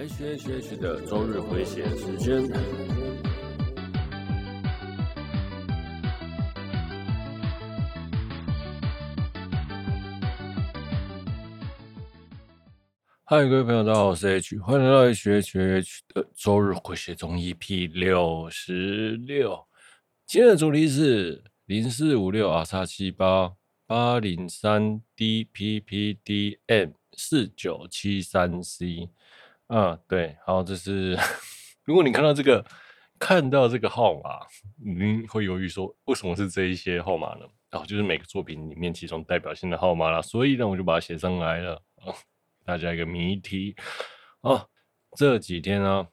H H H 的周日回血时间。嗨，各位朋友，大家好，我是 H，欢迎来到 H H H 的周日回血中 EP 六十六。今天的主题是零四五六 R 叉七八八零三 D P P D M 四九七三 C。嗯，对，好，这 是如果你看到这个，看到这个号码，你会犹豫说，为什么是这一些号码呢？然后就是每个作品里面其中代表性的号码啦，所以呢，我就把它写上来了。啊，大家一个谜题。哦，这几天呢，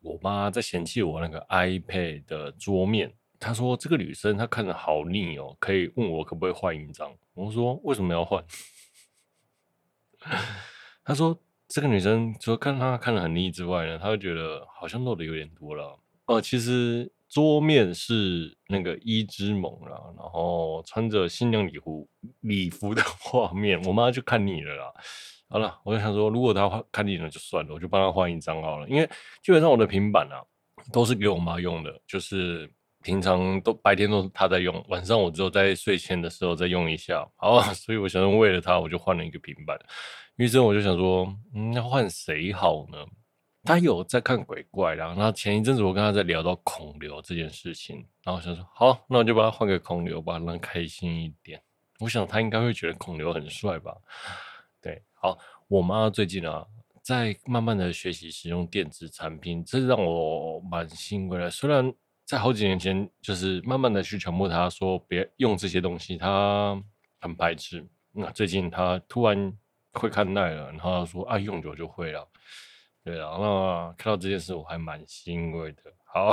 我妈在嫌弃我那个 iPad 的桌面，她说这个女生她看着好腻哦，可以问我可不可以换一张？我说为什么要换？她说。这个女生除了看她看得很腻之外呢，她会觉得好像漏的有点多了。哦、其实桌面是那个伊之萌啦，然后穿着新娘礼服礼服的 画面，我妈就看腻了啦。好了，我就想说，如果她看腻了就算了，我就帮她换一张好了。因为基本上我的平板啊都是给我妈用的，就是平常都白天都是她在用，晚上我只有在睡前的时候再用一下。好，所以我想为了她，我就换了一个平板。于是我就想说，嗯，要换谁好呢？他有在看鬼怪啦，然后前一阵子我跟他在聊到孔刘这件事情，然后想说，好，那我就把他换个孔刘吧，让他开心一点。我想他应该会觉得孔刘很帅吧？对，好，我妈最近啊，在慢慢的学习使用电子产品，这让我蛮欣慰的。虽然在好几年前，就是慢慢的去强迫他说别用这些东西，他很排斥。那最近他突然。会看耐了，然后说啊，用久就会了。对啊，那看到这件事我还蛮欣慰的。好，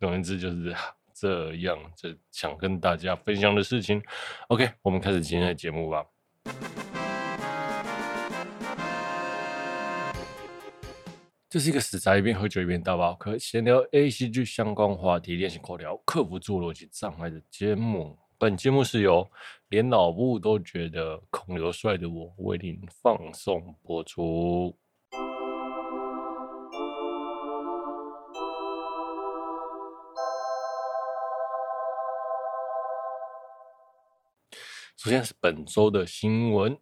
总而言之就是 这样，这想跟大家分享的事情。OK，我们开始今天的节目吧。这是一个死宅一边喝酒一边打包可闲聊 ACG 相关话题，练习口条，克服诸逻辑障碍的节目。本节目是由连老布都觉得孔刘帅的我为您放送播出。首先是本周的新闻，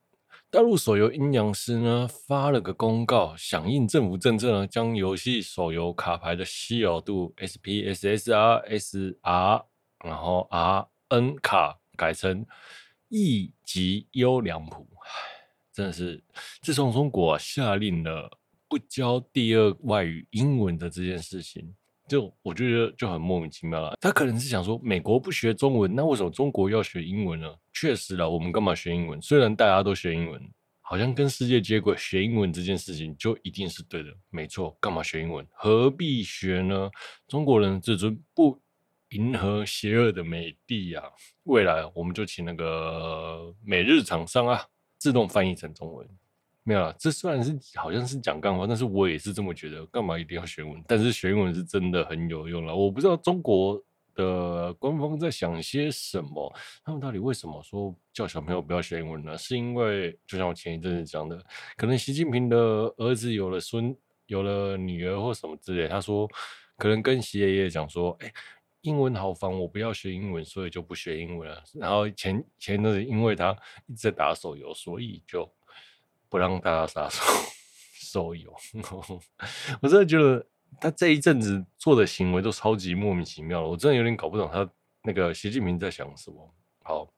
大陆手游阴阳师呢发了个公告，响应政府政策呢，将游戏手游卡牌的稀有度 SP、SSR、SR，然后 R。N 卡改成一级优良谱，真的是自从中国下令了不教第二外语英文的这件事情，就我觉得就很莫名其妙了。他可能是想说，美国不学中文，那为什么中国要学英文呢？确实了，我们干嘛学英文？虽然大家都学英文，好像跟世界接轨，学英文这件事情就一定是对的。没错，干嘛学英文？何必学呢？中国人自尊不。迎合邪恶的美帝、啊！未来我们就请那个美日厂商啊，自动翻译成中文。没有了，这虽然是好像是讲干话，但是我也是这么觉得。干嘛一定要学文？但是学英文是真的很有用了。我不知道中国的官方在想些什么，他们到底为什么说叫小朋友不要学英文呢？是因为就像我前一阵子讲的，可能习近平的儿子有了孙，有了女儿或什么之类，他说可能跟习爷爷讲说，哎。英文好烦，我不要学英文，所以就不学英文了。然后前前阵子，因为他一直在打手游，所以就不让大家打手 手游。我真的觉得他这一阵子做的行为都超级莫名其妙了，我真的有点搞不懂他那个习近平在想什么。好，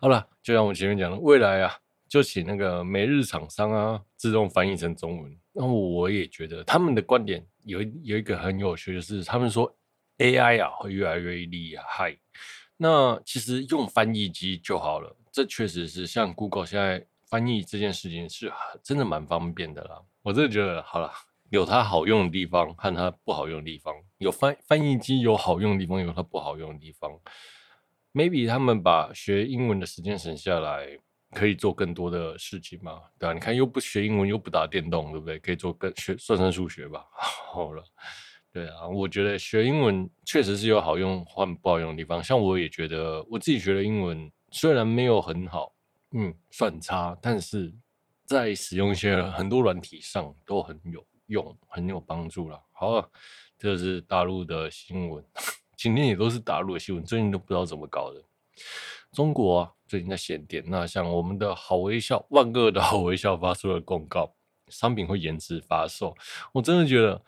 好了，就像我前面讲的，未来啊，就请那个美日厂商啊，自动翻译成中文。那我也觉得他们的观点有有一个很有趣的是，他们说。AI 啊，会越来越厉害。那其实用翻译机就好了，这确实是像 Google 现在翻译这件事情是真的蛮方便的啦。我真的觉得，好了，有它好用的地方和它不好用的地方。有翻翻译机有好用的地方，有它不好用的地方。Maybe 他们把学英文的时间省下来，可以做更多的事情嘛？对吧？你看，又不学英文，又不打电动，对不对？可以做更学算算数学吧。好了。对啊，我觉得学英文确实是有好用或不好用的地方。像我也觉得，我自己学的英文虽然没有很好，嗯，算差，但是在使用一些很多软体上都很有用，很有帮助了。好，这是大陆的新闻，今天也都是大陆的新闻，最近都不知道怎么搞的。中国啊，最近在限电，那像我们的好微笑，万恶的好微笑发出了公告，商品会延迟发售。我真的觉得，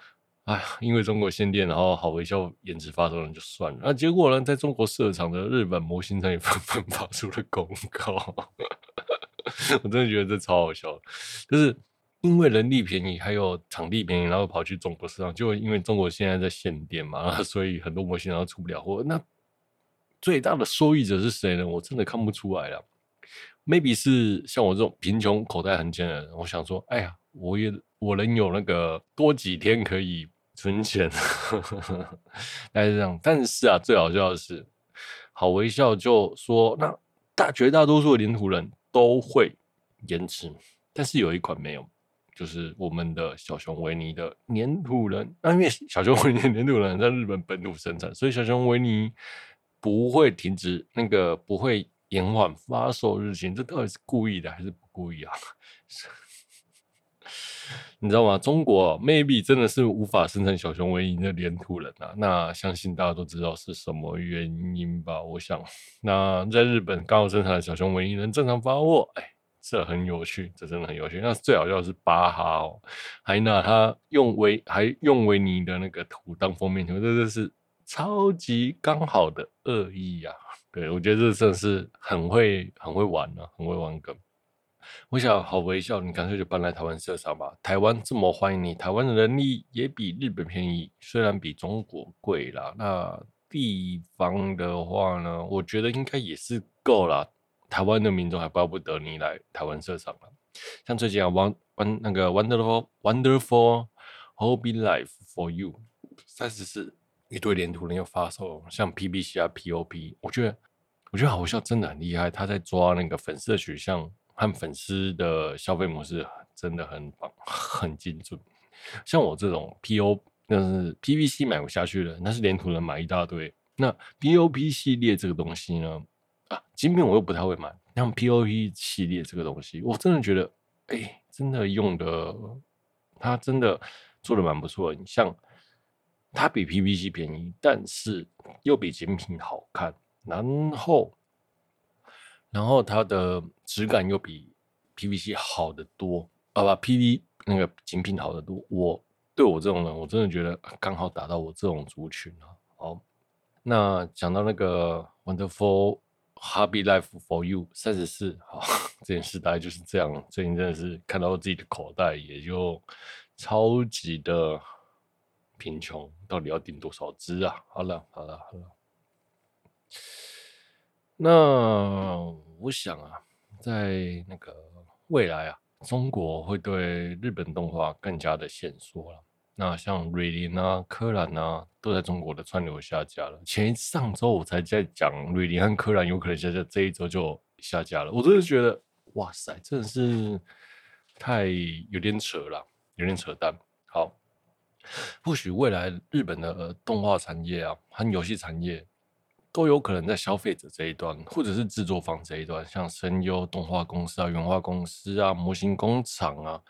哎呀，因为中国限电，然后好微笑延迟发售了就算了，那结果呢，在中国设厂的日本模型厂也 纷纷发出了公告。我真的觉得这超好笑，就是因为人力便宜，还有场地便宜，然后跑去中国市场，就因为中国现在在限电嘛，所以很多模型然后出不了货。那最大的受益者是谁呢？我真的看不出来了。Maybe 是像我这种贫穷、口袋很尖的人，我想说，哎呀，我也我能有那个多几天可以存钱，大概是这样。但是啊，最好笑的是，好微笑就说，那大绝大多数的黏土人。都会延迟，但是有一款没有，就是我们的小熊维尼的黏土人。那因为小熊维尼的黏土人在日本本土生产，所以小熊维尼不会停止，那个不会延缓发售日期。这到底是故意的还是不故意啊？你知道吗？中国 maybe 真的是无法生产小熊维尼的黏土人啊。那相信大家都知道是什么原因吧？我想，那在日本刚好生产的小熊维尼能正常发货，哎，这很有趣，这真的很有趣。那最好笑是巴哈哦，还拿他用维还用维尼的那个图当封面图，这这是超级刚好的恶意啊！对，我觉得这真的是很会很会玩啊，很会玩梗。我想好微笑，你干脆就搬来台湾设厂吧。台湾这么欢迎你，台湾的人力也比日本便宜，虽然比中国贵啦。那地方的话呢，我觉得应该也是够了。台湾的民众还巴不得你来台湾设厂了。像最近啊，One One 那个 Wonderful Wonderful Hobby Life for You 三十四一堆连图人又发售，像 PBC 啊 POP，我觉得我觉得好笑真的很厉害，他在抓那个粉丝的取向。和粉丝的消费模式真的很棒，很精准。像我这种 PO，那是 PVC 买不下去的，那是连土人买一大堆。那 POP 系列这个东西呢？啊，精品我又不太会买。像 POP 系列这个东西，我真的觉得，哎、真的用的，它真的做的蛮不错。你像它比 PVC 便宜，但是又比精品好看，然后。然后它的质感又比 PVC 好得多啊，不，PV 那个精品好得多。我对我这种人，我真的觉得刚好打到我这种族群啊。好，那讲到那个 Wonderful Hobby Life for You 三十四，好，这件事大概就是这样。最近真的是看到自己的口袋也就超级的贫穷，到底要订多少只啊？好了，好了，好了。那我想啊，在那个未来啊，中国会对日本动画更加的限缩了。那像瑞林啊、柯南啊，都在中国的串流下架了。前上周我才在讲瑞林和柯南有可能下架，这一周就下架了。我真的觉得，哇塞，真的是太有点扯了，有点扯淡。好，或许未来日本的动画产业啊，和游戏产业。都有可能在消费者这一端，或者是制作方这一端，像声优、动画公司啊、原画公司啊、模型工厂啊，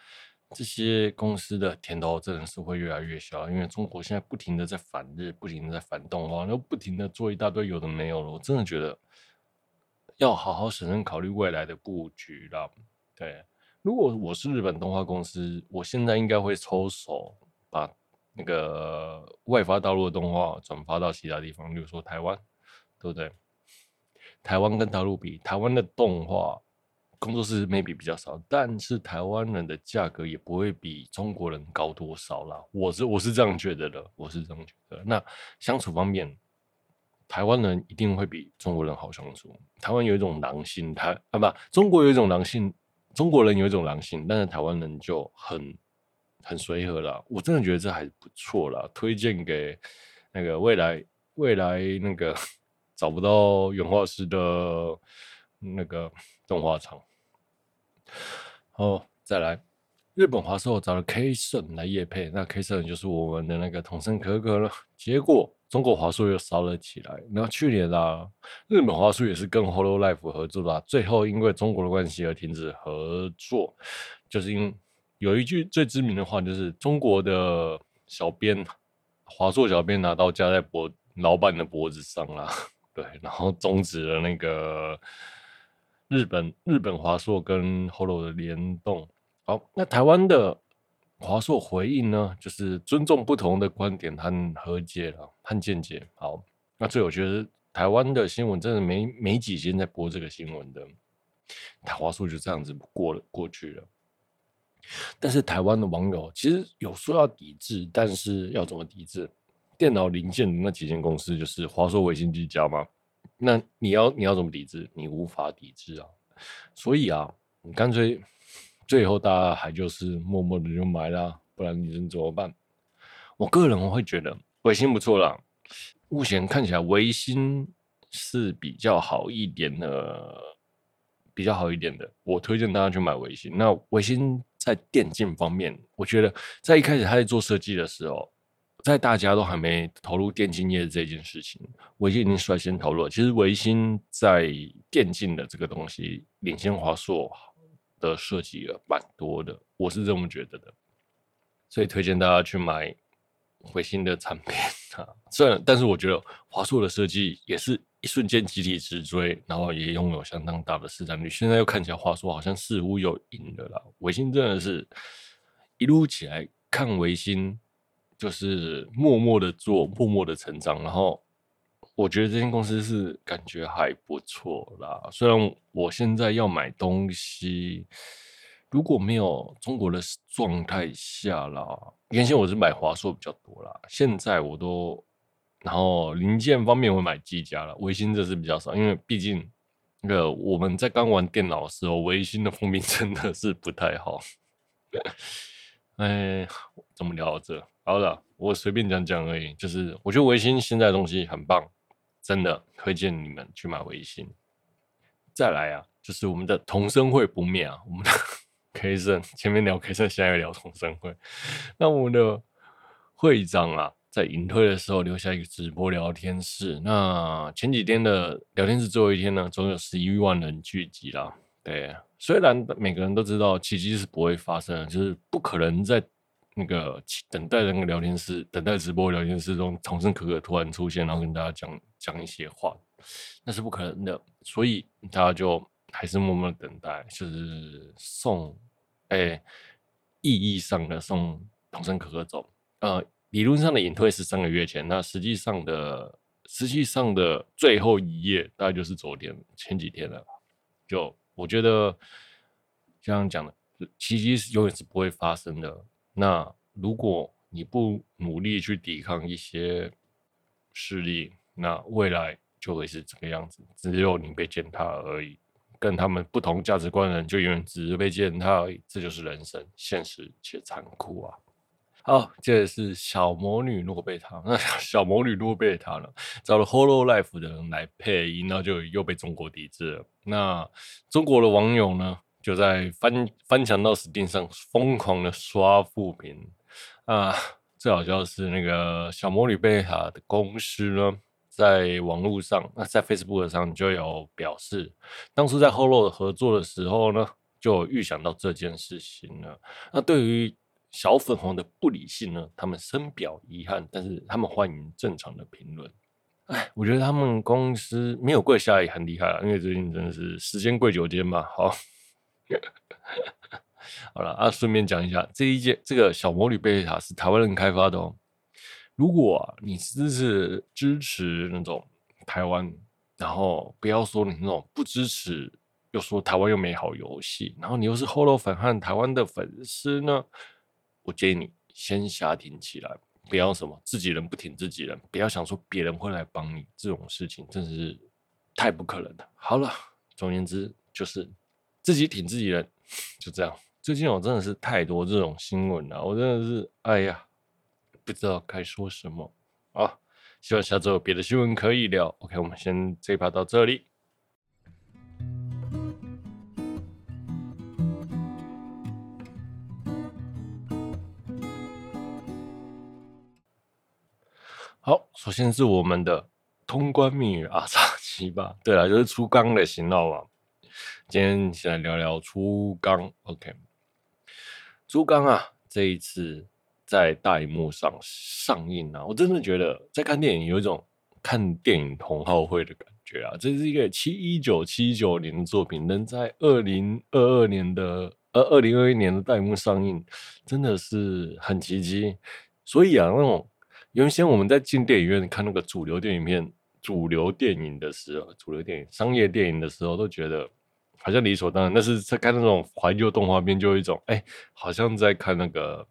这些公司的甜头真的是会越来越小，因为中国现在不停的在反日，不停的在反动画，然后不停的做一大堆有的没有了。我真的觉得要好好审慎考虑未来的布局了。对，如果我是日本动画公司，我现在应该会抽手把那个外发大陆的动画转发到其他地方，比如说台湾。对不对？台湾跟大陆比，台湾的动画工作室 maybe 比较少，但是台湾人的价格也不会比中国人高多少啦。我是我是这样觉得的，我是这样觉得。那相处方面，台湾人一定会比中国人好相处。台湾有一种狼性，台啊不，中国有一种狼性，中国人有一种狼性，但是台湾人就很很随和啦。我真的觉得这还不错啦，推荐给那个未来未来那个。找不到原画师的那个动画厂。哦，再来，日本华硕找了 K 胜来夜配，那 K 胜就是我们的那个桐生可可了。结果中国华硕又烧了起来。那去年啊，日本华硕也是跟 Holo Life 合作的，最后因为中国的关系而停止合作，就是因有一句最知名的话，就是中国的小编华硕小编拿刀架在脖老板的脖子上啦，对，然后终止了那个日本日本华硕跟 Holo 的联动。好，那台湾的华硕回应呢，就是尊重不同的观点和和解了和见解。好，那最后我觉得台湾的新闻真的没没几天在播这个新闻的，台华硕就这样子过了过去了。但是台湾的网友其实有说要抵制，但是要怎么抵制？电脑零件的那几间公司就是华硕、微星、技嘉嘛。那你要你要怎么抵制？你无法抵制啊。所以啊，你干脆最后大家还就是默默的就买了，不然你能怎么办？我个人我会觉得微星不错啦。目前看起来微星是比较好一点的，比较好一点的。我推荐大家去买微星。那微星。在电竞方面，我觉得在一开始他在做设计的时候，在大家都还没投入电竞业的这件事情，微星已经率先投入了。其实微星在电竞的这个东西领先华硕的设计了蛮多的，我是这么觉得的，所以推荐大家去买微星的产品啊。虽然，但是我觉得华硕的设计也是。一瞬间集体直追，然后也拥有相当大的市场率。现在又看起来，华硕好像似乎有赢的了。微星真的是一路起来看，微星就是默默的做，默默的成长。然后我觉得这间公司是感觉还不错啦。虽然我现在要买东西，如果没有中国的状态下啦，原先我是买华硕比较多啦，现在我都。然后零件方面我买技嘉了，微星这是比较少，因为毕竟那个我们在刚玩电脑的时候，微星的风评真的是不太好。哎，怎么聊到这？好了，我随便讲讲而已。就是我觉得维新现在的东西很棒，真的推荐你们去买维新。再来啊，就是我们的同生会不灭啊，我们的 K 胜前面聊 K 胜，现在聊同生会。那我们的会长啊。在隐退的时候留下一个直播聊天室。那前几天的聊天室最后一天呢，总有十一万人聚集啦。对，虽然每个人都知道奇迹是不会发生的，就是不可能在那个等待那个聊天室、等待直播聊天室中，童声可可突然出现，然后跟大家讲讲一些话，那是不可能的。所以大家就还是默默的等待，就是送，哎、意义上的送童声可可走，呃。理论上的隐退是三个月前，那实际上的实际上的最后一页大概就是昨天前几天了。就我觉得，像讲的，奇迹是永远是不会发生的。那如果你不努力去抵抗一些势力，那未来就会是这个样子。只有你被践踏而已，跟他们不同价值观的人就永远只是被践踏而已。这就是人生，现实且残酷啊！好，这是小魔女洛贝塔。那 小魔女洛贝塔呢？找了 Hollow Life 的人来配音，然后就又被中国抵制了。那中国的网友呢，就在翻翻墙到 Steam 上疯狂的刷负评啊！最好笑的是，那个小魔女贝塔的公司呢，在网络上，那在 Facebook 上就有表示，当初在 Holo 合作的时候呢，就预想到这件事情了。那对于小粉红的不理性呢，他们深表遗憾，但是他们欢迎正常的评论。哎，我觉得他们公司没有跪下也很厉害了，因为最近真的是时间贵久间嘛。好，好了啊，顺便讲一下，这一届这个小魔女贝塔是台湾人开发的哦。如果，你支持支持那种台湾，然后不要说你那种不支持，又说台湾又没好游戏，然后你又是 Holo 粉和台湾的粉丝呢？我建议你先下挺起来，不要什么自己人不挺自己人，不要想说别人会来帮你，这种事情真是太不可能了。好了，总而言之就是自己挺自己人，就这样。最近我真的是太多这种新闻了，我真的是哎呀，不知道该说什么啊。希望下周有别的新闻可以聊。OK，我们先这一趴到这里。好，首先是我们的通关密语啊，叉七吧。对了，就是出钢的型号嘛。今天先来聊聊出钢。OK，朱刚啊，这一次在大荧幕上上映啊，我真的觉得在看电影有一种看电影同好会的感觉啊！这是一个七一九七九年的作品，能在二零二二年的呃二零二一年的大荧幕上映，真的是很奇迹。所以啊，那种原先我们在进电影院看那个主流电影片。主流电影的时候，主流电影、商业电影的时候，都觉得好像理所当然。但是在看那种怀旧动画片，就有一种哎、好像在看那个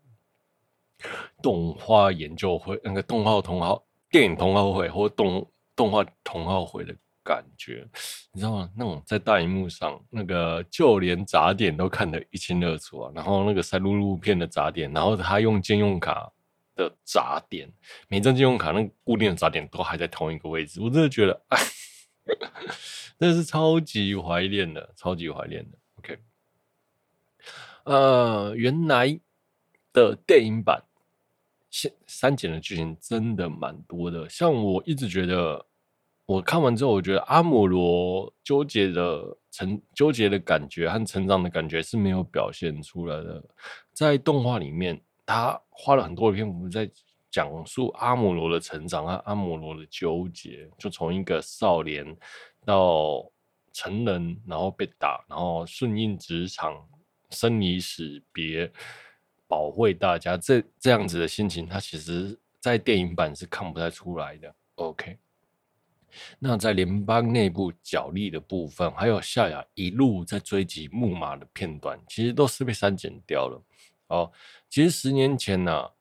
动画研究会、那个动画同好、电影同好会或动动画同好会的感觉，你知道吗？那种在大荧幕上，那个就连杂点都看得一清二楚啊。然后那个赛璐璐片的杂点，然后他用兼用卡。的杂点，每张信用卡那固定的杂点都还在同一个位置，我真的觉得，哎，真的是超级怀念的，超级怀念的。OK，呃，原来的电影版现删减的剧情真的蛮多的，像我一直觉得，我看完之后，我觉得阿姆罗纠结的成纠结的感觉和成长的感觉是没有表现出来的，在动画里面。他花了很多的篇幅在讲述阿姆罗的成长和阿姆罗的纠结，就从一个少年到成人，然后被打，然后顺应职场，生离死别，保卫大家，这这样子的心情，他其实在电影版是看不太出来的。OK，那在联邦内部角力的部分，还有夏亚一路在追击木马的片段，其实都是被删减掉了。哦，其实十年前呢、啊，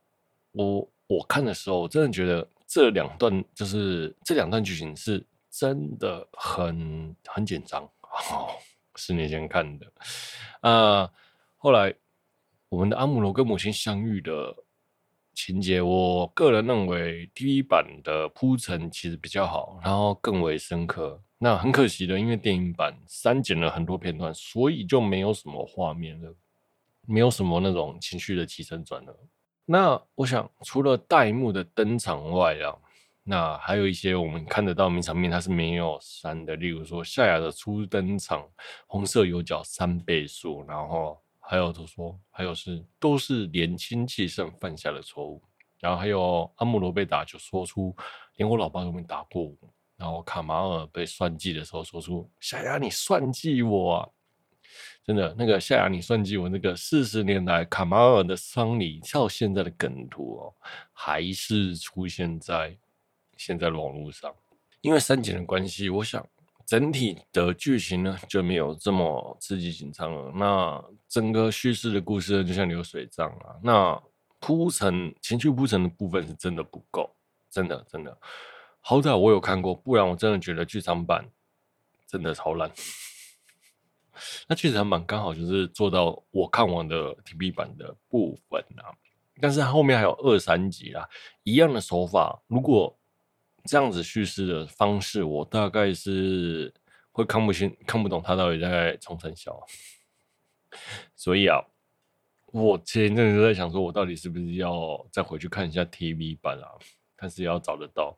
我我看的时候，我真的觉得这两段就是这两段剧情是真的很很紧张。哦，十年前看的，啊、呃，后来我们的阿姆罗跟母亲相遇的情节，我个人认为 TV 版的铺陈其实比较好，然后更为深刻。那很可惜的，因为电影版删减了很多片段，所以就没有什么画面了。没有什么那种情绪的起承转合。那我想，除了大荧幕的登场外啊，那还有一些我们看得到名场面，它是没有删的。例如说，夏亚的初登场，红色有角三倍速，然后还有都说，还有是都是年轻气盛犯下的错误。然后还有阿姆罗被打，就说出连我老爸都没打过我。然后卡马尔被算计的时候，说出夏亚你算计我啊。真的，那个夏雅，你算计我那个四十年来卡马尔的丧礼到现在的梗图哦，还是出现在现在的网络上。因为删减的关系，我想整体的剧情呢就没有这么刺激紧张了。那整个叙事的故事就像流水账啊。那铺陈情绪铺陈的部分是真的不够，真的真的。好歹我有看过，不然我真的觉得剧场版真的超烂。那剧场版刚好就是做到我看完的 TV 版的部分啊，但是后面还有二三集啦，一样的手法，如果这样子叙事的方式，我大概是会看不清、看不懂他到底在冲三小。所以啊，我前一阵子在想说，我到底是不是要再回去看一下 TV 版啊？但是要找得到。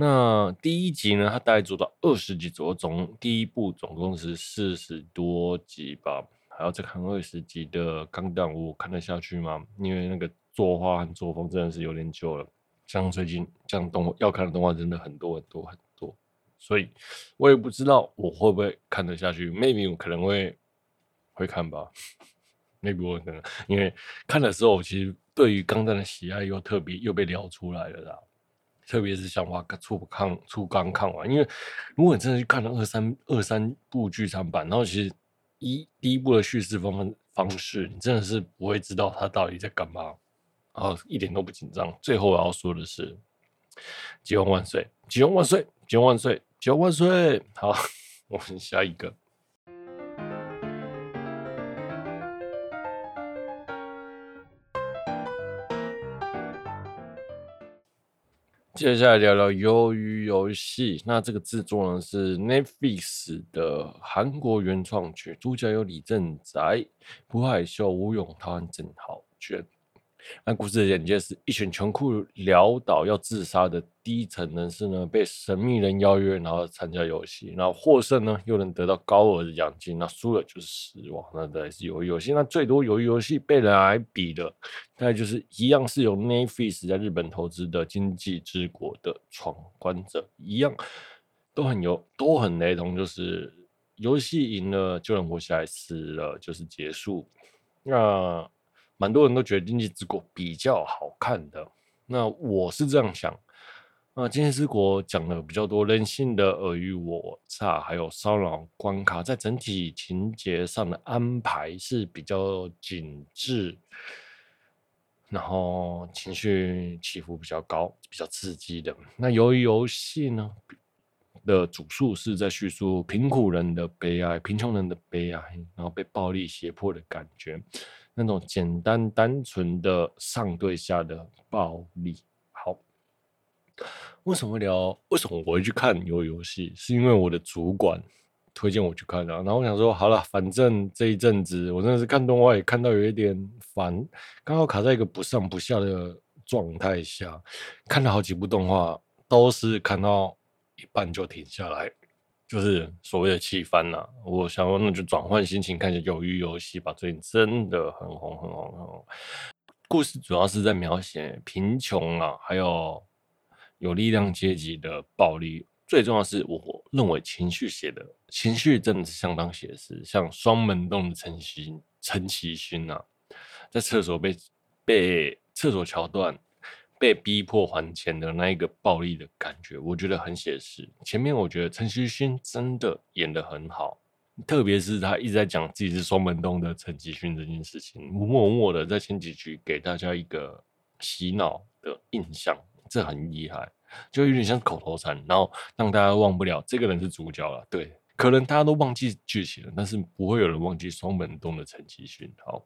那第一集呢，它大概做到二十集左右，总第一部总共是四十多集吧，还要再看二十集的《钢弹》，我看得下去吗？因为那个作画和作风真的是有点久了，像最近这样动要看的动画真的很多很多很多，所以我也不知道我会不会看得下去，maybe 我可能会会看吧，maybe 我可能因为看的时候，其实对于《钢弹》的喜爱又特别又被撩出来了啦。特别是想把初看初刚看完，因为如果你真的去看了二三二三部剧场版，然后其实一第一部的叙事方方式，你真的是不会知道他到底在干嘛，然后一点都不紧张。最后我要说的是，吉翁万岁，吉翁万岁，吉翁万岁，吉翁万岁！好，我们下一个。接下来聊聊《鱿鱼游戏》，那这个制作呢是 Netflix 的韩国原创剧，主角有李正宰、朴海秀、吴永泰、郑浩娟。那故事的简介是一群穷苦潦倒要自杀的低层人士呢，被神秘人邀约，然后参加游戏，然后获胜呢又能得到高额的奖金，那输了就是死亡。那再是鱿鱼游戏，那最多鱿鱼游戏被人来比的，那就是一样是由 n e t f i s 在日本投资的《经济之国的闯关者》一样，都很有都很雷同，就是游戏赢了就能活下来，死了就是结束。那蛮多人都觉得《今际之国》比较好看的，那我是这样想。那《今际之国》讲了比较多人性的尔虞我诈，还有骚扰关卡，在整体情节上的安排是比较紧致，然后情绪起伏比较高，比较刺激的。那由于游戏呢的主诉是在叙述贫苦人的悲哀，贫穷人的悲哀，然后被暴力胁迫的感觉。那种简单单纯的上对下的暴力，好，为什么会聊？为什么我会去看鱿鱼游戏？是因为我的主管推荐我去看的。然后我想说，好了，反正这一阵子我真的是看动画也看到有一点烦，刚好卡在一个不上不下的状态下，看了好几部动画，都是看到一半就停下来。就是所谓的气番呐，我想说那就转换心情，看一下鱿鱼游戏吧。最近真的很红很红很红。故事主要是在描写贫穷啊，还有有力量阶级的暴力。最重要是我认为情绪写的情绪真的是相当写实，像双门洞的陈其陈其勋啊，在厕所被被厕所桥段。被逼迫还钱的那一个暴力的感觉，我觉得很写实。前面我觉得陈其勋真的演得很好，特别是他一直在讲自己是双门洞的陈其勋这件事情，默默的在前几局给大家一个洗脑的印象，这很厉害，就有点像口头禅，然后让大家忘不了这个人是主角了。对，可能大家都忘记剧情了，但是不会有人忘记双门洞的陈其勋。好。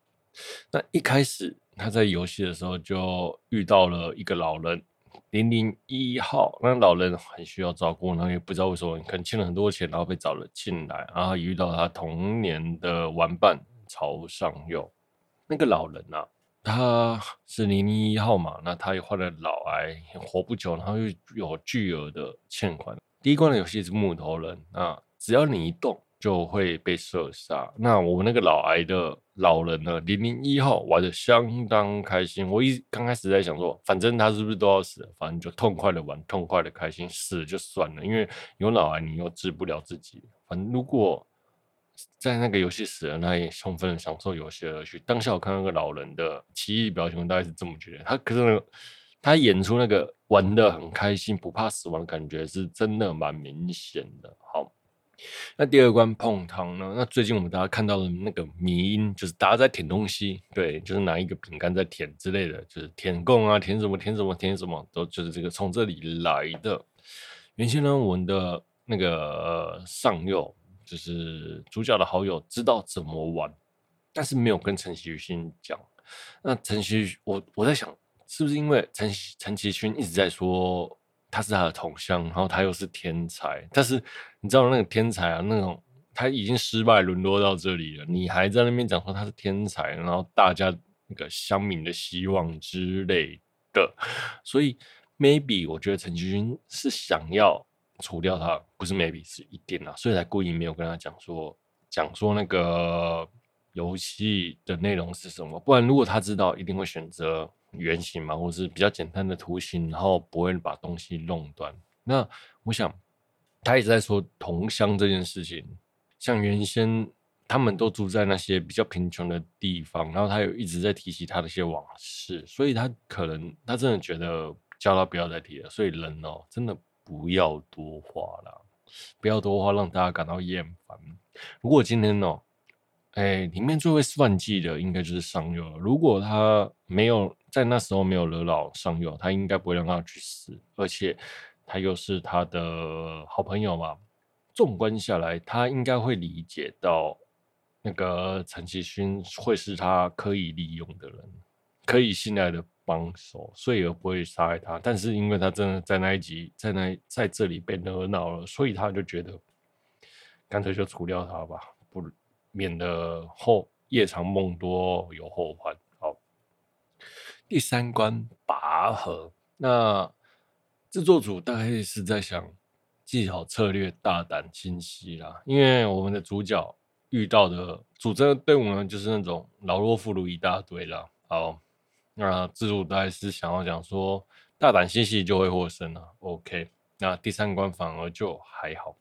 那一开始他在游戏的时候就遇到了一个老人，零零一号。那老人很需要照顾，然后也不知道为什么，可能欠了很多钱，然后被找了进来，然后遇到他童年的玩伴朝尚佑。那个老人啊，他是零零一号嘛，那他也患了脑癌，活不久，然后又有巨额的欠款。第一关的游戏是木头人啊，只要你一动。就会被射杀。那我们那个老癌的老人呢？零零一号玩的相当开心。我一刚开始在想说，反正他是不是都要死？反正就痛快的玩，痛快的开心，死了就算了。因为有老癌，你又治不了自己。反正如果在那个游戏死了，那也充分享受游戏的乐趣。当下我看那个老人的奇异表情，大概是这么觉得。他可是他演出那个玩的很开心、不怕死亡的感觉，是真的蛮明显的。那第二关碰糖呢？那最近我们大家看到的那个迷因，就是大家在舔东西，对，就是拿一个饼干在舔之类的，就是舔供啊，舔什么舔什么舔什么，都就是这个从这里来的。原先呢，我们的那个上右就是主角的好友，知道怎么玩，但是没有跟陈其勋讲。那陈其，我我在想，是不是因为陈陈其勋一直在说。他是他的同乡，然后他又是天才，但是你知道那个天才啊，那种他已经失败沦落到这里了，你还在那边讲说他是天才，然后大家那个乡民的希望之类的，所以 maybe 我觉得陈其勋是想要除掉他，不是 maybe 是一定啊，所以才故意没有跟他讲说讲说那个游戏的内容是什么，不然如果他知道，一定会选择。圆形嘛，或是比较简单的图形，然后不会把东西弄断。那我想，他一直在说同乡这件事情，像原先他们都住在那些比较贫穷的地方，然后他有一直在提起他的一些往事，所以他可能他真的觉得叫他不要再提了。所以人哦，真的不要多话了，不要多话，让大家感到厌烦。如果今天哦，哎，里面最会算计的应该就是上右了。如果他没有。在那时候没有惹恼上右，他应该不会让他去死，而且他又是他的好朋友嘛。纵观下来，他应该会理解到那个陈其勋会是他可以利用的人，可以信赖的帮手，所以而不会杀害他。但是因为他真的在那一集在那在这里被惹恼了，所以他就觉得干脆就除掉他吧，免得后夜长梦多有后患。好第三关拔河，那制作组大概是在想技巧策略大胆清晰啦，因为我们的主角遇到的主战队伍呢，就是那种老弱妇孺一大堆啦。好，那制作组大概是想要讲说大胆清晰就会获胜了。OK，那第三关反而就还好，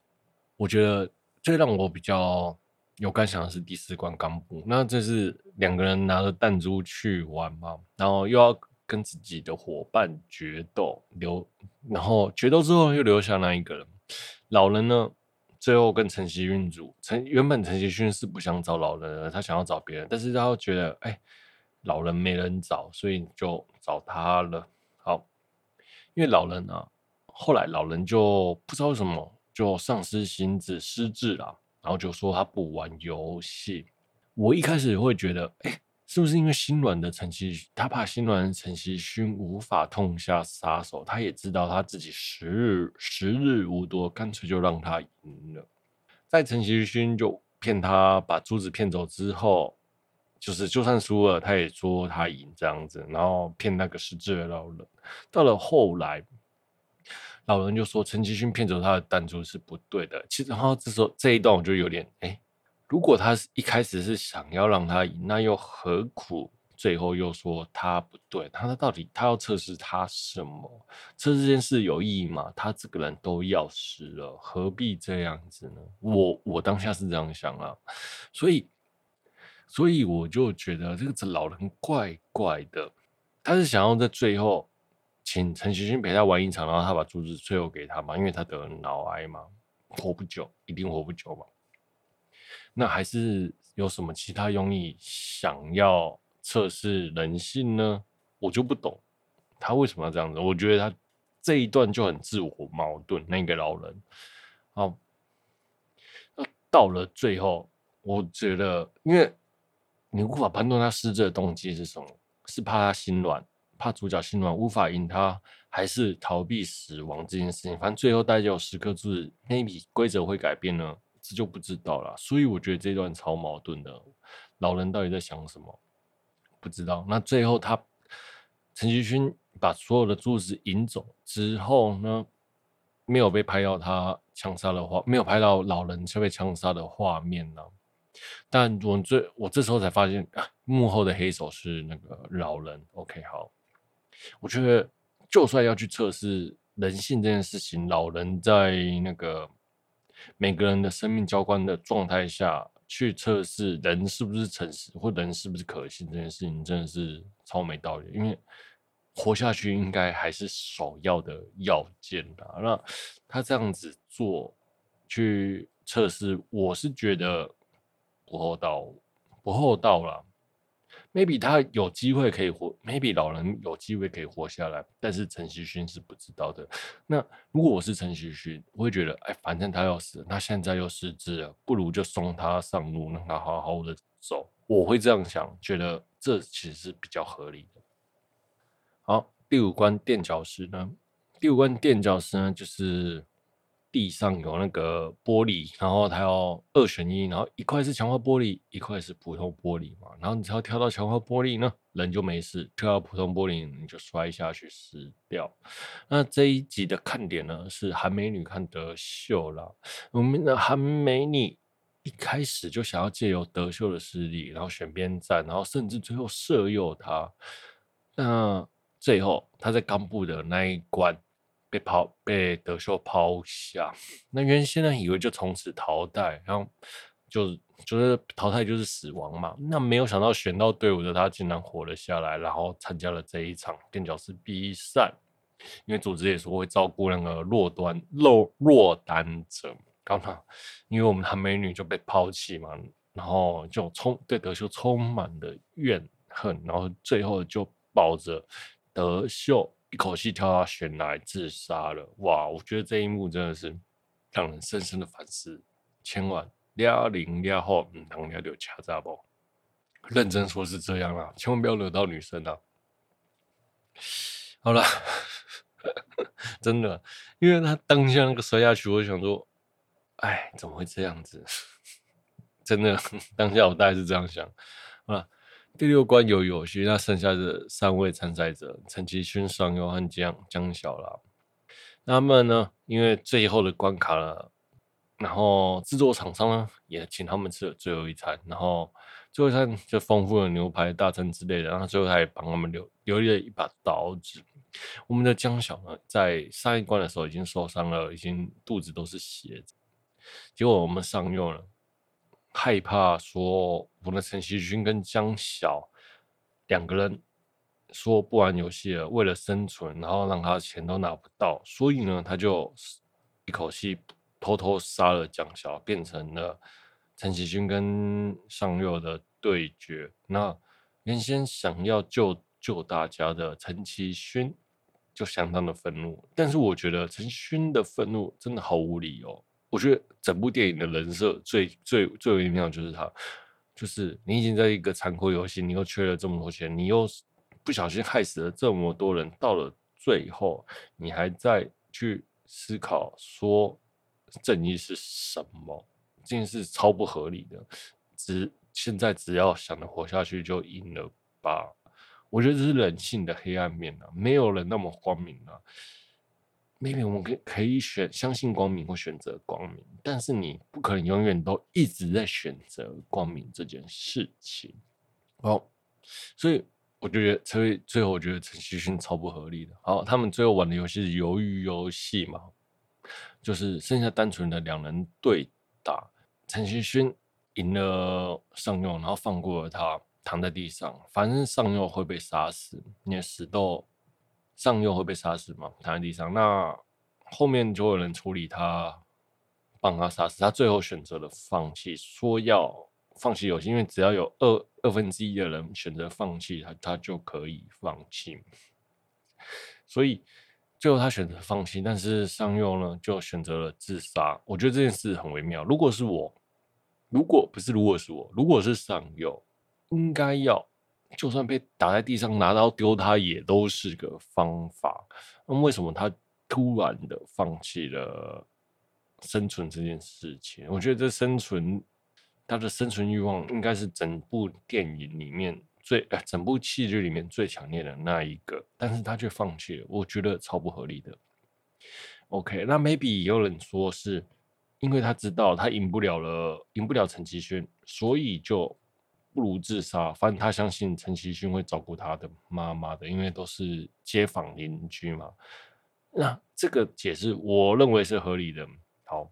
我觉得最让我比较。有感想的是第四关刚布，那这是两个人拿着弹珠去玩嘛，然后又要跟自己的伙伴决斗，留，然后决斗之后又留下那一个人。老人呢，最后跟陈锡勋组，陈原本陈锡勋是不想找老人的，他想要找别人，但是他又觉得，哎，老人没人找，所以就找他了。好，因为老人啊，后来老人就不知道为什么就丧失心智，失智了。然后就说他不玩游戏，我一开始会觉得，哎，是不是因为心软的陈锡，他怕心软的陈锡勋无法痛下杀手，他也知道他自己时日时日无多，干脆就让他赢了。在陈锡勋就骗他把珠子骗走之后，就是就算输了，他也说他赢这样子，然后骗那个失智的老人。到了后来。老人就说陈其勋骗走他的弹珠是不对的。其实，然后这时候这一段我就有点哎，如果他是一开始是想要让他赢，那又何苦最后又说他不对？他到底他要测试他什么？测试这件事有意义吗？他这个人都要死了，何必这样子呢？我我当下是这样想啊，所以所以我就觉得这个老人怪怪的，他是想要在最后。请陈锡勋陪他玩一场，然后他把珠子最后给他嘛，因为他得了脑癌嘛，活不久，一定活不久嘛。那还是有什么其他用意想要测试人性呢？我就不懂他为什么要这样子。我觉得他这一段就很自我矛盾。那个老人，好，到了最后，我觉得，因为你无法判断他失智的动机是什么，是怕他心软。怕主角心软无法赢他，还是逃避死亡这件事情？反正最后大概有十颗珠子，maybe 规则会改变呢，这就不知道了。所以我觉得这段超矛盾的，老人到底在想什么？不知道。那最后他陈锡勋把所有的珠子引走之后呢，没有被拍到他枪杀的画，没有拍到老人却被枪杀的画面呢。但我最我这时候才发现，幕后的黑手是那个老人。OK，好。我觉得，就算要去测试人性这件事情，老人在那个每个人的生命交关的状态下去测试人是不是诚实，或人是不是可信这件事情，真的是超没道理。因为活下去应该还是首要的要件的。那他这样子做去测试，我是觉得不厚道，不厚道了。Maybe 他有机会可以活，maybe 老人有机会可以活下来，但是陈锡勋是不知道的。那如果我是陈锡勋，我会觉得，哎，反正他要死，那现在又失智了，不如就送他上路，让他好好的走。我会这样想，觉得这其实是比较合理的。好，第五关垫脚石呢？第五关垫脚石呢，就是。地上有那个玻璃，然后它要二选一，然后一块是强化玻璃，一块是普通玻璃嘛。然后你只要跳到强化玻璃呢，人就没事；跳到普通玻璃，你就摔下去死掉。那这一集的看点呢，是韩美女看德秀啦。我们的韩美女一开始就想要借由德秀的势力，然后选边站，然后甚至最后色诱他。那最后他在冈部的那一关。被抛被德秀抛下，那原先呢以为就从此淘汰，然后就就是淘汰就是死亡嘛。那没有想到选到队伍的他竟然活了下来，然后参加了这一场垫脚石比赛。因为组织也说会照顾那个弱端弱弱单者，刚好因为我们韩美女就被抛弃嘛，然后就充对德秀充满了怨恨，然后最后就抱着德秀。一口气跳到悬崖自杀了，哇！我觉得这一幕真的是让人深深的反思，千万撩零撩后，嗯，当俩就掐炸不？认真说是这样啦，千万不要惹到女生啊！好了，真的，因为他当下那个摔下去，我想说，哎，怎么会这样子？真的，当下我大概是这样想啊。第六关有游戏，那剩下的三位参赛者陈其勋、上佑和江江小啦。那么呢，因为最后的关卡了，然后制作厂商呢也请他们吃了最后一餐，然后最后一餐就丰富的牛排、大餐之类的，然后最后他也帮他们留留了一把刀子。我们的江小呢，在上一关的时候已经受伤了，已经肚子都是血。结果我们上佑呢，害怕说我们的陈其勋跟江小两个人。说不玩游戏了，为了生存，然后让他钱都拿不到，所以呢，他就一口气偷偷杀了江小，变成了陈其勋跟上佑的对决。那原先想要救救大家的陈其勋就相当的愤怒，但是我觉得陈勋的愤怒真的毫无理由。我觉得整部电影的人设最最最微妙就是他，就是你已经在一个残酷游戏，你又缺了这么多钱，你又。不小心害死了这么多人，到了最后，你还在去思考说正义是什么？这件事超不合理的。只现在只要想着活下去就赢了吧？我觉得这是人性的黑暗面啊，没有人那么光明啊。Maybe 我们可可以选相信光明或选择光明，但是你不可能永远都一直在选择光明这件事情。好，所以。我觉得所以最后，我觉得陈其勋超不合理的。好，他们最后玩的游戏是鱿鱼游戏嘛，就是剩下单纯的两人对打。陈其勋赢了上佑，然后放过了他，躺在地上。反正上佑会被杀死，你也死斗上佑会被杀死嘛，躺在地上。那后面就有人处理他，帮他杀死。他最后选择了放弃，说要。放弃游戏，因为只要有二二分之一的人选择放弃，他他就可以放弃。所以最后他选择放弃，但是上佑呢就选择了自杀。我觉得这件事很微妙。如果是我，如果不是如果是我，如果是上佑，应该要就算被打在地上拿刀丢他也都是个方法。那为什么他突然的放弃了生存这件事情？我觉得这生存。他的生存欲望应该是整部电影里面最，呃，整部戏剧里面最强烈的那一个，但是他却放弃了，我觉得超不合理的。OK，那 maybe 也有人说是因为他知道他赢不了了，赢不了陈其轩，所以就不如自杀。反正他相信陈其勋会照顾他的妈妈的，因为都是街坊邻居嘛。那这个解释我认为是合理的。好。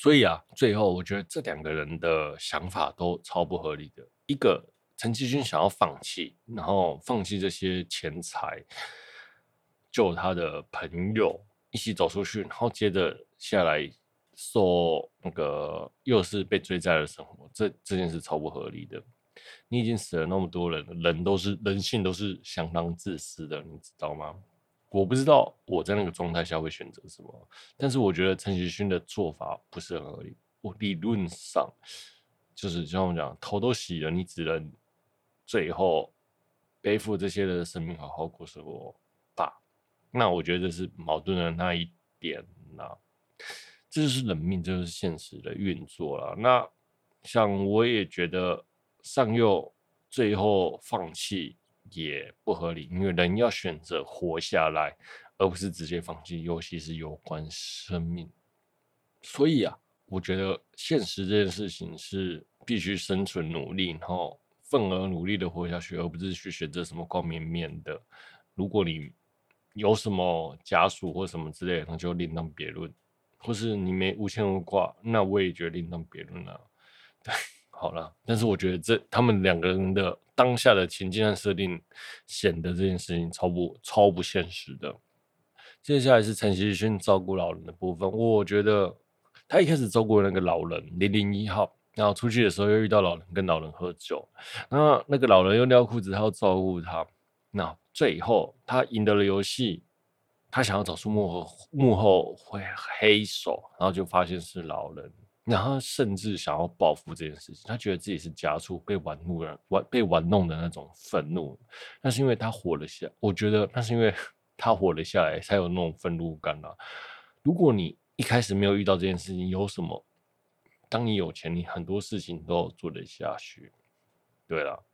所以啊，最后我觉得这两个人的想法都超不合理的。一个陈其勋想要放弃，然后放弃这些钱财，救他的朋友一起走出去，然后接着下来受那个又是被追债的生活，这这件事超不合理的。你已经死了那么多人，人都是人性都是相当自私的，你知道吗？我不知道我在那个状态下会选择什么，但是我觉得陈其勋的做法不是很合理。我理论上就是像我讲，头都洗了，你只能最后背负这些人的生命好好过生活吧。那我觉得这是矛盾的那一点呐，这就是人命，这就是现实的运作了。那像我也觉得上佑最后放弃。也不合理，因为人要选择活下来，而不是直接放弃。尤其是有关生命，所以啊，我觉得现实这件事情是必须生存努力，然后愤而努力的活下去，而不是去选择什么光明面的。如果你有什么家属或什么之类的，那就另当别论；或是你没无牵无挂，那我也觉得另当别论了。对。好了，但是我觉得这他们两个人的当下的情境和设定，显得这件事情超不超不现实的。接下来是陈其勋照顾老人的部分，我觉得他一开始照顾那个老人零零一号，然后出去的时候又遇到老人跟老人喝酒，那那个老人又尿裤子，他要照顾他，那最后他赢得了游戏，他想要找出幕后幕后会黑手，然后就发现是老人。然后甚至想要报复这件事情，他觉得自己是家畜，被玩弄了，玩被玩弄的那种愤怒。那是因为他活了下，我觉得那是因为 他活了下来，才有那种愤怒感啊。如果你一开始没有遇到这件事情，有什么？当你有钱，你很多事情都做得下去。对了，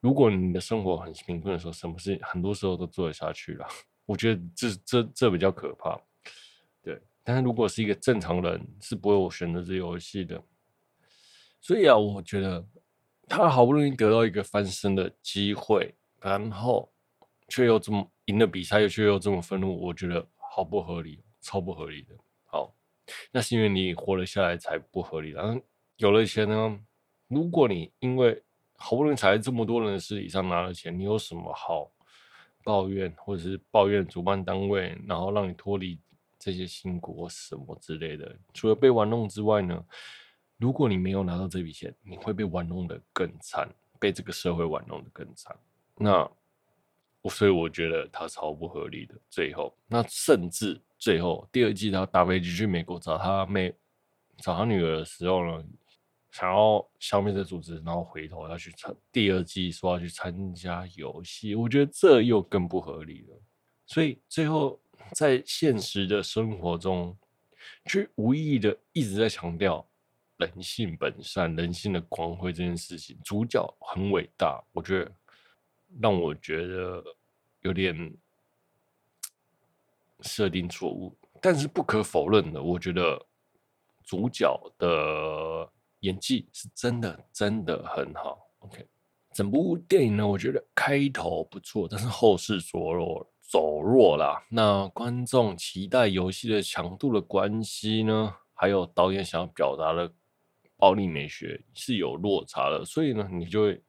如果你的生活很贫困的时候，什么事很多时候都做得下去了。我觉得这这这比较可怕。对，但是如果是一个正常人，是不会我选择这游戏的。所以啊，我觉得他好不容易得到一个翻身的机会，然后却又这么赢了比赛，又却又这么愤怒，我觉得好不合理，超不合理的。好，那是因为你活了下来才不合理。然后有了钱呢，如果你因为好不容易才在这么多人的尸体上拿了钱，你有什么好抱怨，或者是抱怨主办单位，然后让你脱离这些辛苦什么之类的？除了被玩弄之外呢？如果你没有拿到这笔钱，你会被玩弄得更惨，被这个社会玩弄得更惨。那我所以我觉得他超不合理的。最后，那甚至最后第二季他搭飞机去美国找他妹、找他女儿的时候呢，想要消灭这组织，然后回头要去参第二季说要去参加游戏，我觉得这又更不合理了。所以最后在现实的生活中，却无意义的一直在强调。人性本善，人性的光辉这件事情，主角很伟大，我觉得让我觉得有点设定错误。但是不可否认的，我觉得主角的演技是真的真的很好。OK，整部电影呢，我觉得开头不错，但是后势走弱走弱啦。那观众期待游戏的强度的关系呢，还有导演想要表达的。暴力美学是有落差的，所以呢，你就会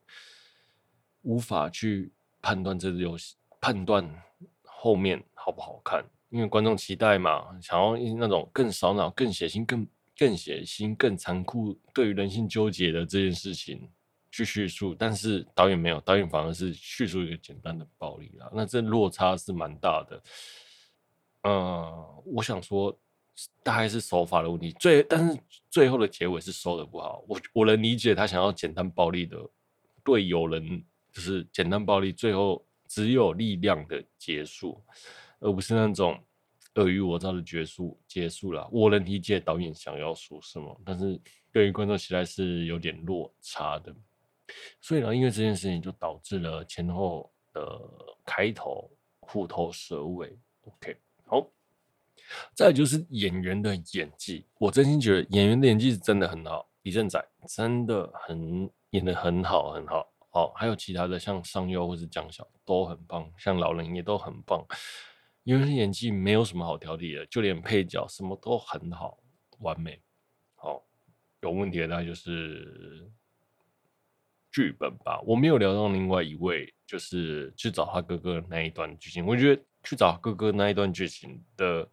无法去判断这个游戏，判断后面好不好看，因为观众期待嘛，想要那种更烧脑、更血腥、更更血腥、更残酷，对于人性纠结的这件事情去叙述，但是导演没有，导演反而是叙述一个简单的暴力啊，那这落差是蛮大的。嗯、我想说。大概是手法的问题，最但是最后的结尾是收的不好。我我能理解他想要简单暴力的，对有人就是简单暴力，最后只有力量的结束，而不是那种尔虞我诈的结束结束了。我能理解导演想要说什么，但是对于观众期待是有点落差的。所以呢，因为这件事情就导致了前后的开头虎头蛇尾。OK，好。再就是演员的演技，我真心觉得演员的演技是真的很好。李正宰真的很演得很好，很好。好，还有其他的像尚优或是江晓都很棒，像老人也都很棒。因为演技没有什么好挑剔的，就连配角什么都很好，完美。好，有问题的那就是剧本吧。我没有聊到另外一位，就是去找他哥哥那一段剧情，我觉得。去找哥哥那一段剧情的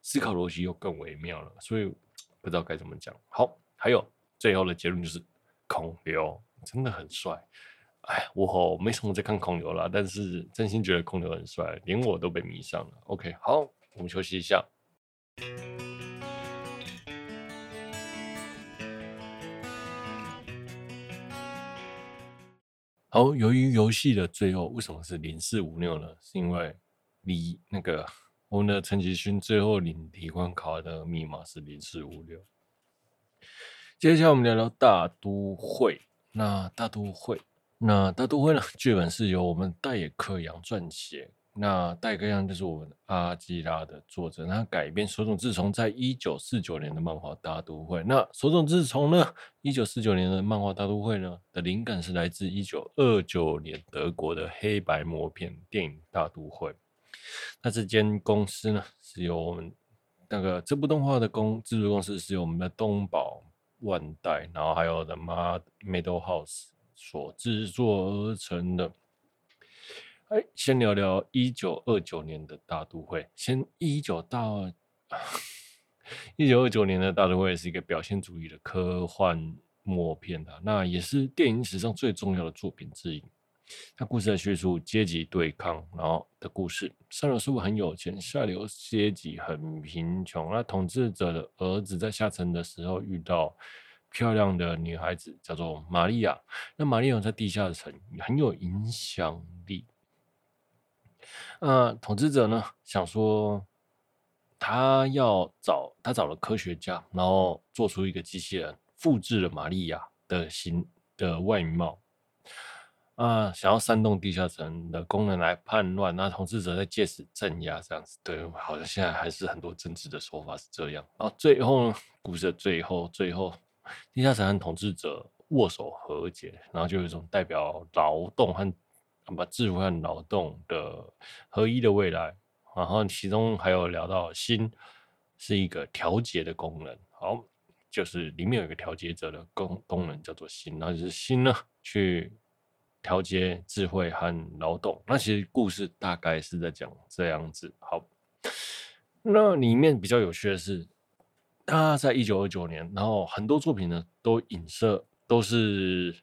思考逻辑又更微妙了，所以不知道该怎么讲。好，还有最后的结论就是孔刘真的很帅。哎，我好没什么在看孔流啦，但是真心觉得孔流很帅，连我都被迷上了。OK，好，我们休息一下。好，由于游戏的最后为什么是零四五六呢？是因为你那个我们的陈吉勋最后领提款卡的密码是零四五六。接下来我们聊聊大都会。那大都会，那大都会呢？剧本是由我们戴野克洋撰写。那戴克洋就是我们阿基拉的作者。他改编手冢治虫在一九四九年的漫画《大都会》。那手冢治虫呢？一九四九年的漫画《大都会》呢的灵感是来自一九二九年德国的黑白默片电影《大都会》。那这间公司呢，是由我们那个这部动画的公制作公司是由我们的东宝万代，然后还有 The Madhouse 所制作而成的。哎，先聊聊一九二九年的大都会。先一九到 一九二九年的大都会是一个表现主义的科幻默片的，那也是电影史上最重要的作品之一。他故事在叙述阶级对抗，然后的故事。上流社会很有钱，下流阶级很贫穷。那统治者的儿子在下层的时候遇到漂亮的女孩子，叫做玛利亚。那玛利亚在地下城很有影响力。那统治者呢，想说他要找他找了科学家，然后做出一个机器人，复制了玛利亚的形的外貌。啊，想要煽动地下城的功能来叛乱，那统治者在借此镇压这样子。对，好像现在还是很多政治的说法是这样。然后最后呢，故事的最后，最后地下城和统治者握手和解，然后就有一种代表劳动和把智慧和劳动的合一的未来。然后其中还有聊到心是一个调节的功能，好，就是里面有一个调节者的功功能叫做心，那就是心呢去。调节智慧和劳动，那其实故事大概是在讲这样子。好，那里面比较有趣的是，他在一九二九年，然后很多作品呢都影射，都是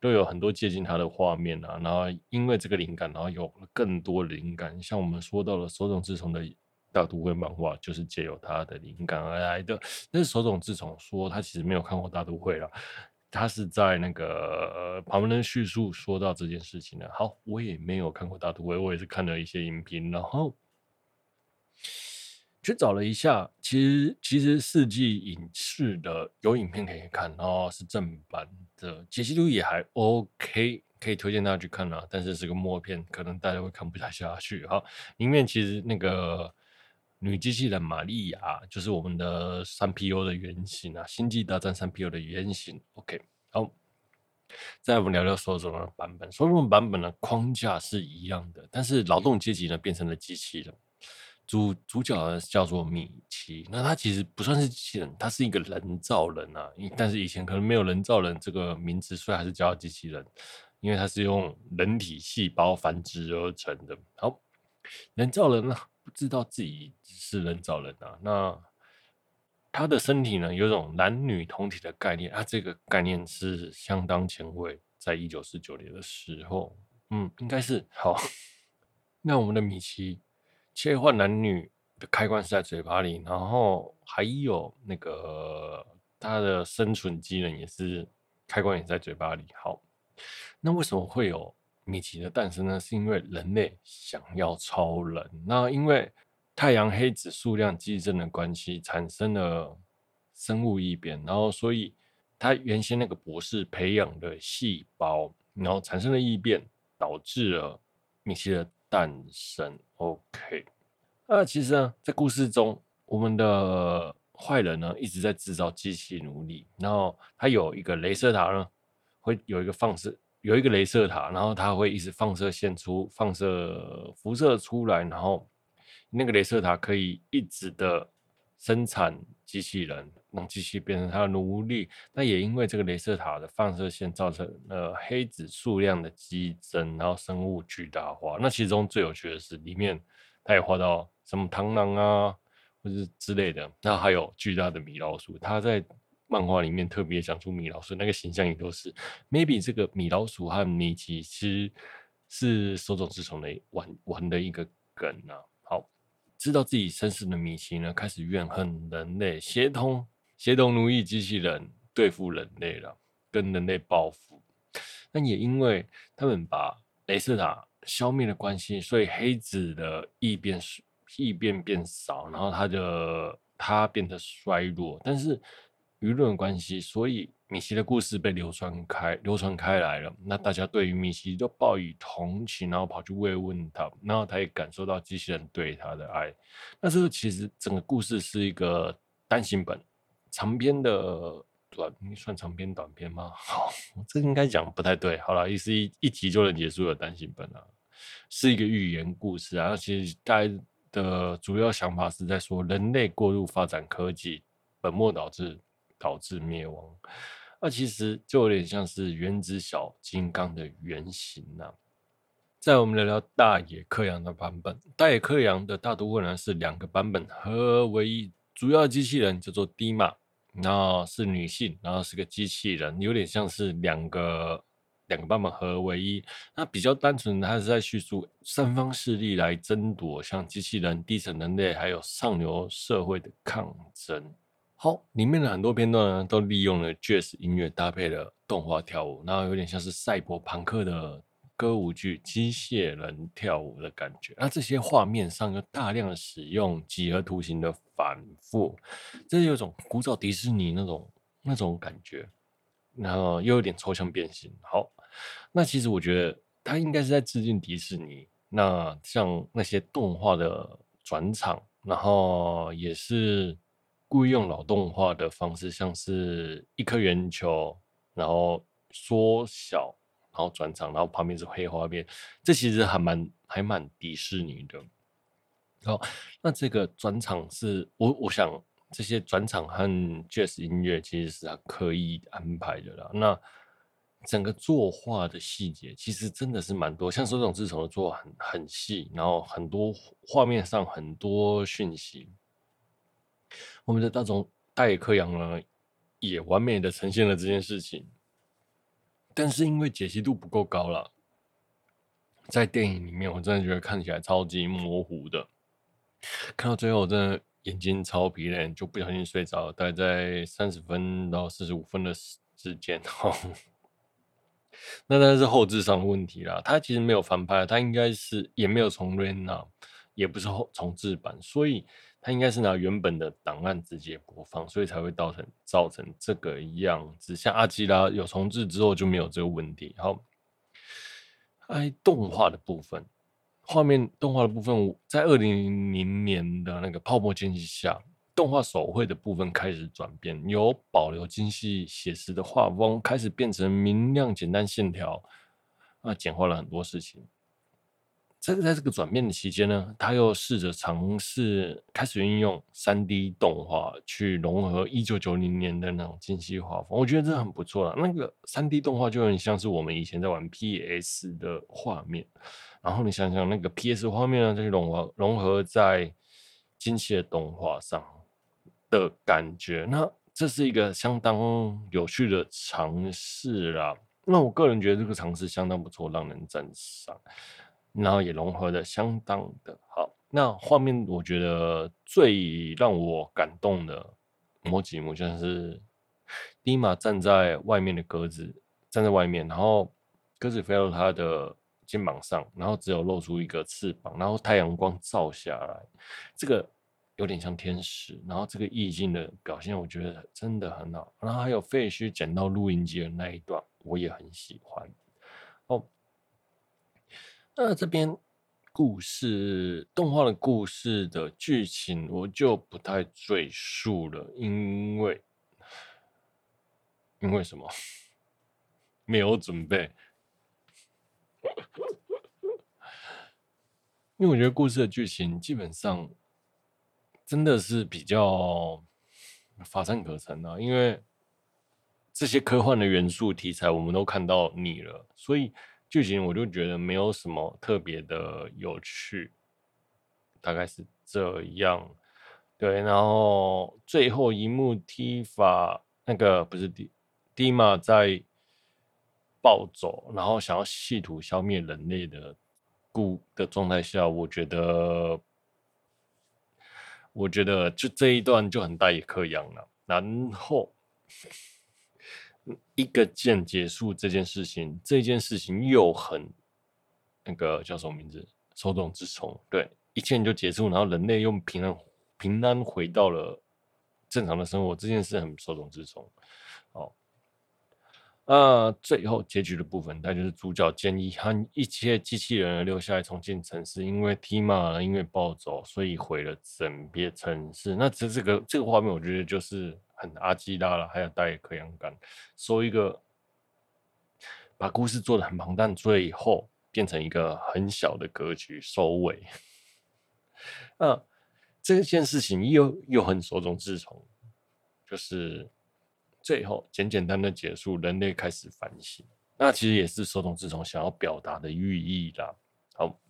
都有很多接近他的画面啊。然后因为这个灵感，然后有了更多灵感，像我们说到了手冢治虫的大都会漫画，就是借由他的灵感而来的。但是手冢治虫说他其实没有看过大都会了。他是在那个旁边的叙述说到这件事情的。好，我也没有看过大都会，我也是看了一些影评，然后去找了一下。其实，其实四季影视的有影片可以看，然后是正版的解析度也还 OK，可以推荐大家去看啊。但是是个默片，可能大家会看不太下去。哈，里面其实那个。女机器人玛利亚就是我们的三 PO 的原型啊，《星际大战》三 PO 的原型。OK，好，再我们聊聊手冢的版本。手冢版本的框架是一样的，但是劳动阶级呢变成了机器人。主主角呢叫做米奇，那他其实不算是机器人，他是一个人造人啊。但是以前可能没有人造人这个名字，所以还是叫机器人，因为它是用人体细胞繁殖而成的。好，人造人呢？不知道自己是人造人啊，那他的身体呢，有种男女同体的概念啊，这个概念是相当前卫，在一九四九年的时候，嗯，应该是好。那我们的米奇切换男女的开关是在嘴巴里，然后还有那个他的生存机能也是开关也在嘴巴里。好，那为什么会有？米奇的诞生呢，是因为人类想要超人。那因为太阳黑子数量激增的关系，产生了生物异变，然后所以他原先那个博士培养的细胞，然后产生了异变，导致了米奇的诞生。OK，那其实呢，在故事中，我们的坏人呢一直在制造机器奴隶，然后他有一个镭射塔呢，会有一个放射。有一个镭射塔，然后它会一直放射线出、放射辐射出来，然后那个镭射塔可以一直的生产机器人，让机器变成它的奴隶。那也因为这个镭射塔的放射线造成了黑子数量的激增，然后生物巨大化。那其中最有趣的是，里面他也画到什么螳螂啊，或者之类的，那还有巨大的米老鼠，他在。漫画里面特别讲出米老鼠那个形象也都是，maybe 这个米老鼠和米奇其实是手冢治虫的玩玩的一个梗啊。知道自己身世的米奇呢，开始怨恨人类，协同协同奴役机器人对付人类了，跟人类报复。但也因为他们把雷瑟塔消灭的关系，所以黑子的异变异变变少，然后他的他变得衰弱，但是。舆论关系，所以米奇的故事被流传开，流传开来了。那大家对于米奇都报以同情，然后跑去慰问他，然后他也感受到机器人对他的爱。那这个其实整个故事是一个单行本，长篇的短，算长篇短篇吗？好，这应该讲不太对。好了，意思一一集就能结束的单行本啊，是一个寓言故事啊。其实大家的主要想法是在说，人类过度发展科技，本末倒置。导致灭亡，那其实就有点像是原子小金刚的原型呐、啊。再我们聊聊大野克洋的版本，大野克洋的大都会呢是两个版本合为一，主要机器人叫做 Dima，然后是女性，然后是个机器人，有点像是两个两个版本合为一。那比较单纯，它是在叙述三方势力来争夺，像机器人、低层人类还有上流社会的抗争。好，里面的很多片段呢，都利用了爵士音乐搭配了动画跳舞，然后有点像是赛博朋克的歌舞剧，机械人跳舞的感觉。那这些画面上又大量的使用几何图形的反复，这是有种古早迪士尼那种那种感觉，然后又有点抽象变形。好，那其实我觉得他应该是在致敬迪士尼。那像那些动画的转场，然后也是故意用老动画的方式，像是一颗圆球，然后缩小，然后转场，然后旁边是黑画面，这其实还蛮还蛮迪士尼的。好，那这个转场是我我想这些转场和 Jazz 音乐其实是他刻意安排的啦。那整个作画的细节其实真的是蛮多，像手冢治虫的作画很很细，然后很多画面上很多讯息。我们的大众大野克洋呢，也完美的呈现了这件事情，但是因为解析度不够高了，在电影里面我真的觉得看起来超级模糊的。看到最后，真的眼睛超疲累，就不小心睡着了。大概在三十分到四十五分的时间，哈。那当然是后置上的问题啦。他其实没有翻拍，他应该是也没有重 r e n 也不是后重制版，所以他应该是拿原本的档案直接播放，所以才会造成造成这个样子。像阿基拉有重置之后就没有这个问题。好，哎，动画的部分。画面动画的部分，在二零零零年的那个泡沫经济下，动画手绘的部分开始转变，由保留精细写实的画风，开始变成明亮简单线条，啊，简化了很多事情。这个在这个转变的期间呢，他又试着尝试开始运用三 D 动画去融合一九九零年的那种精细画风，我觉得这很不错了。那个三 D 动画就很像是我们以前在玩 PS 的画面，然后你想想那个 PS 画面呢，这些融合融合在精细的动画上的感觉，那这是一个相当有趣的尝试啦。那我个人觉得这个尝试相当不错，让人赞赏。然后也融合的相当的好。那画面我觉得最让我感动的某几幕，就是迪玛站在外面的鸽子站在外面，然后鸽子飞到他的肩膀上，然后只有露出一个翅膀，然后太阳光照下来，这个有点像天使。然后这个意境的表现，我觉得真的很好。然后还有废墟捡到录音机的那一段，我也很喜欢。哦。那这边故事动画的故事的剧情我就不太赘述了，因为因为什么？没有准备。因为我觉得故事的剧情基本上真的是比较乏善可陈啊，因为这些科幻的元素题材我们都看到腻了，所以。剧情我就觉得没有什么特别的有趣，大概是这样。对，然后最后一幕踢法那个不是迪迪玛在暴走，然后想要企图消灭人类的故的状态下，我觉得，我觉得就这一段就很大野克洋了。然后。一个键结束这件事情，这件事情又很那个叫什么名字？手塚治虫，对，一键就结束，然后人类又平安平安回到了正常的生活，这件事很手塚治虫。哦，那最后结局的部分，那就是主角建议和一切机器人留下来重建城市，因为 TMA 因为暴走，所以毁了整片城市。那这这个这个画面，我觉得就是。很阿基拉了，还有带克洋感，说一个把故事做得很庞大，最后变成一个很小的格局收尾。啊，这件事情又又很手塚治虫，就是最后简简单单结束，人类开始反省。那其实也是手塚治虫想要表达的寓意啦。好。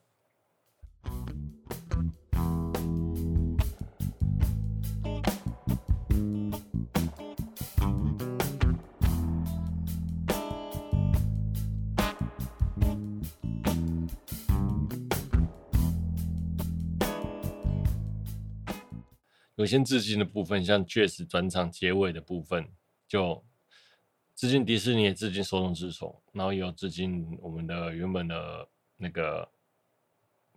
有些致敬的部分，像 Jazz 转场结尾的部分，就致敬迪士尼，致敬手塚治虫，然后也有致敬我们的原本的那个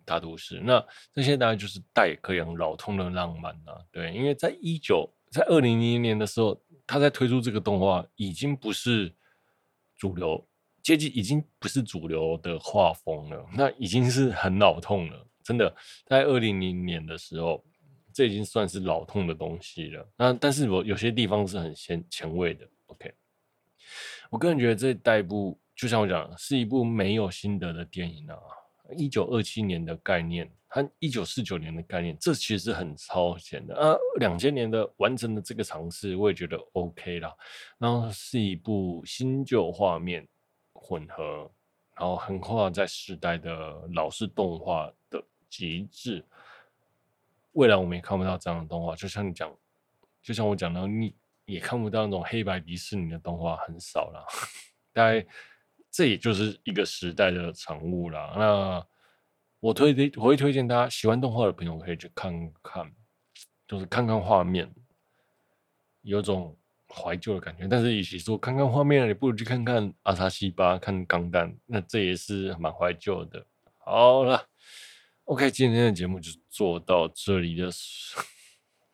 大都市。那这些大概就是大野克洋老通的浪漫啊，对，因为在一九在二零零零年的时候，他在推出这个动画，已经不是主流街机已经不是主流的画风了，那已经是很老痛了。真的，在二零零年的时候，这已经算是老痛的东西了。那但是我有些地方是很前前卫的。OK，我个人觉得这代部就像我讲，是一部没有心得的电影啊。一九二七年的概念和一九四九年的概念，这其实是很超前的啊。两千年的完成的这个尝试，我也觉得 OK 啦。然后是一部新旧画面混合，然后横跨在时代的老式动画的极致。未来我们也看不到这样的动画，就像你讲，就像我讲的，你也看不到那种黑白迪士尼的动画，很少了。大概。这也就是一个时代的产物啦。那我推荐，我会推荐大家喜欢动画的朋友可以去看看，就是看看画面，有种怀旧的感觉。但是与其说看看画面，你不如去看看阿萨西巴，看钢弹，那这也是蛮怀旧的。好了，OK，今天的节目就做到这里了。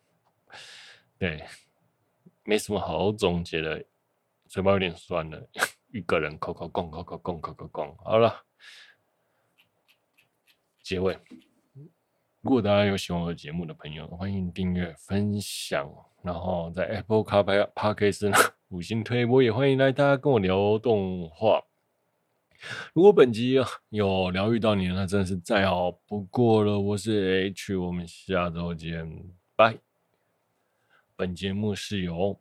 对，没什么好总结的，嘴巴有点酸了。一个人口口讲，口口讲，口口讲，好了。结尾，如果大家有喜欢我的节目的朋友，欢迎订阅、分享，然后在 Apple Car Podcast 五星推播，也欢迎来大家跟我聊动画。如果本集有疗愈到你，那真的是再好不过了。我是 H，我们下周见，拜。本节目是由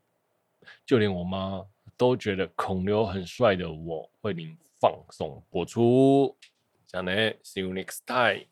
就连我妈。都觉得孔刘很帅的我，为您放送播出。这样呢，See you next time。